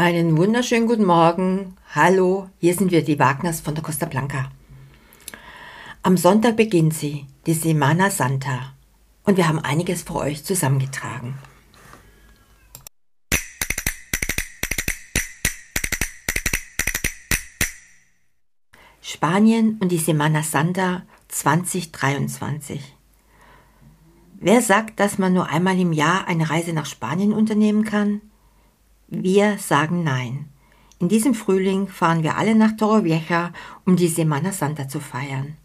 Einen wunderschönen guten Morgen. Hallo, hier sind wir, die Wagners von der Costa Blanca. Am Sonntag beginnt sie, die Semana Santa. Und wir haben einiges für euch zusammengetragen. Spanien und die Semana Santa 2023. Wer sagt, dass man nur einmal im Jahr eine Reise nach Spanien unternehmen kann? Wir sagen nein. In diesem Frühling fahren wir alle nach Torrevieja, um die Semana Santa zu feiern.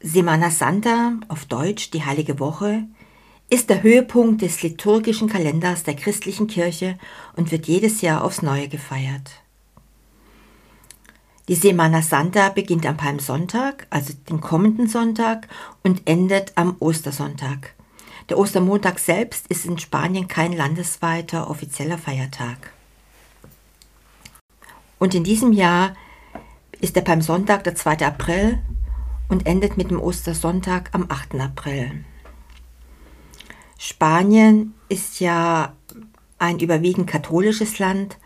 Semana Santa, auf Deutsch die Heilige Woche, ist der Höhepunkt des liturgischen Kalenders der christlichen Kirche und wird jedes Jahr aufs Neue gefeiert. Die Semana Santa beginnt am Palmsonntag, also den kommenden Sonntag, und endet am Ostersonntag. Der Ostermontag selbst ist in Spanien kein landesweiter offizieller Feiertag. Und in diesem Jahr ist der Palmsonntag der 2. April und endet mit dem Ostersonntag am 8. April. Spanien ist ja ein überwiegend katholisches Land,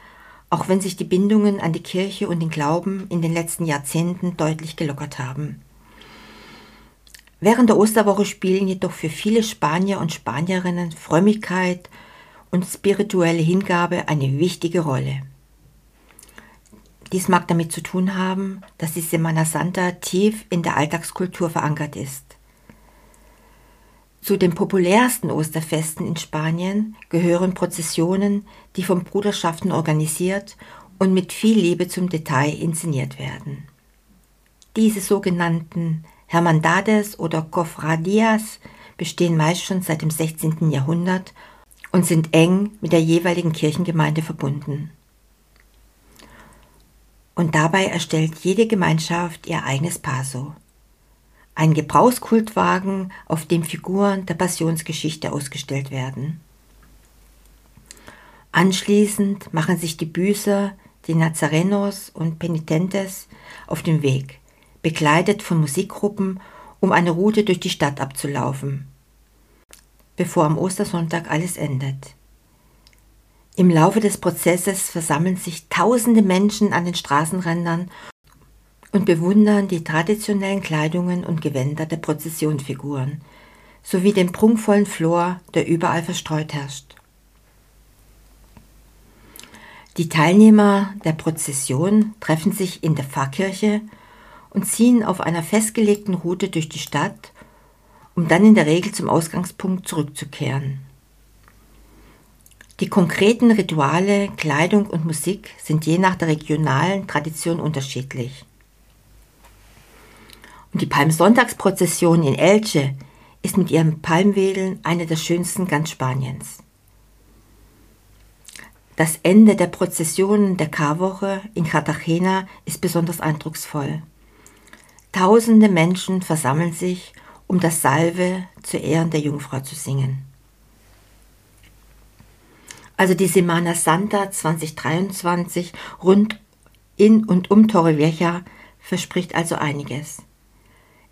auch wenn sich die Bindungen an die Kirche und den Glauben in den letzten Jahrzehnten deutlich gelockert haben. Während der Osterwoche spielen jedoch für viele Spanier und Spanierinnen Frömmigkeit und spirituelle Hingabe eine wichtige Rolle. Dies mag damit zu tun haben, dass die Semana Santa tief in der Alltagskultur verankert ist. Zu den populärsten Osterfesten in Spanien gehören Prozessionen, die von Bruderschaften organisiert und mit viel Liebe zum Detail inszeniert werden. Diese sogenannten Hermandades oder Cofradias bestehen meist schon seit dem 16. Jahrhundert und sind eng mit der jeweiligen Kirchengemeinde verbunden. Und dabei erstellt jede Gemeinschaft ihr eigenes Paso ein Gebrauchskultwagen, auf dem Figuren der Passionsgeschichte ausgestellt werden. Anschließend machen sich die Büßer, die Nazarenos und Penitentes auf den Weg, begleitet von Musikgruppen, um eine Route durch die Stadt abzulaufen, bevor am Ostersonntag alles endet. Im Laufe des Prozesses versammeln sich tausende Menschen an den Straßenrändern und bewundern die traditionellen Kleidungen und Gewänder der Prozessionsfiguren sowie den prunkvollen Flor, der überall verstreut herrscht. Die Teilnehmer der Prozession treffen sich in der Pfarrkirche und ziehen auf einer festgelegten Route durch die Stadt, um dann in der Regel zum Ausgangspunkt zurückzukehren. Die konkreten Rituale, Kleidung und Musik sind je nach der regionalen Tradition unterschiedlich. Und die Palmsonntagsprozession in Elche ist mit ihren Palmwedeln eine der schönsten ganz Spaniens. Das Ende der Prozessionen der Karwoche in Cartagena ist besonders eindrucksvoll. Tausende Menschen versammeln sich, um das Salve zu Ehren der Jungfrau zu singen. Also die Semana Santa 2023 rund in und um Torrevieja verspricht also einiges.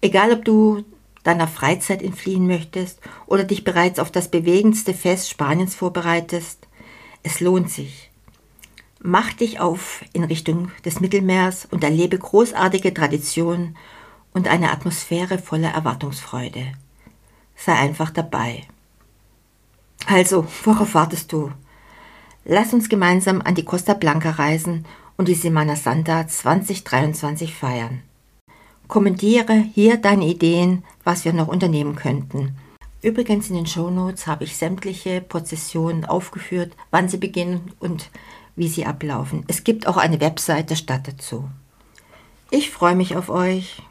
Egal ob du deiner Freizeit entfliehen möchtest oder dich bereits auf das bewegendste Fest Spaniens vorbereitest, es lohnt sich. Mach dich auf in Richtung des Mittelmeers und erlebe großartige Traditionen und eine Atmosphäre voller Erwartungsfreude. Sei einfach dabei. Also, worauf wartest du? Lass uns gemeinsam an die Costa Blanca reisen und die Semana Santa 2023 feiern. Kommentiere hier deine Ideen, was wir noch unternehmen könnten. Übrigens in den Shownotes habe ich sämtliche Prozessionen aufgeführt, wann sie beginnen und wie sie ablaufen. Es gibt auch eine Website der Stadt dazu. Ich freue mich auf euch.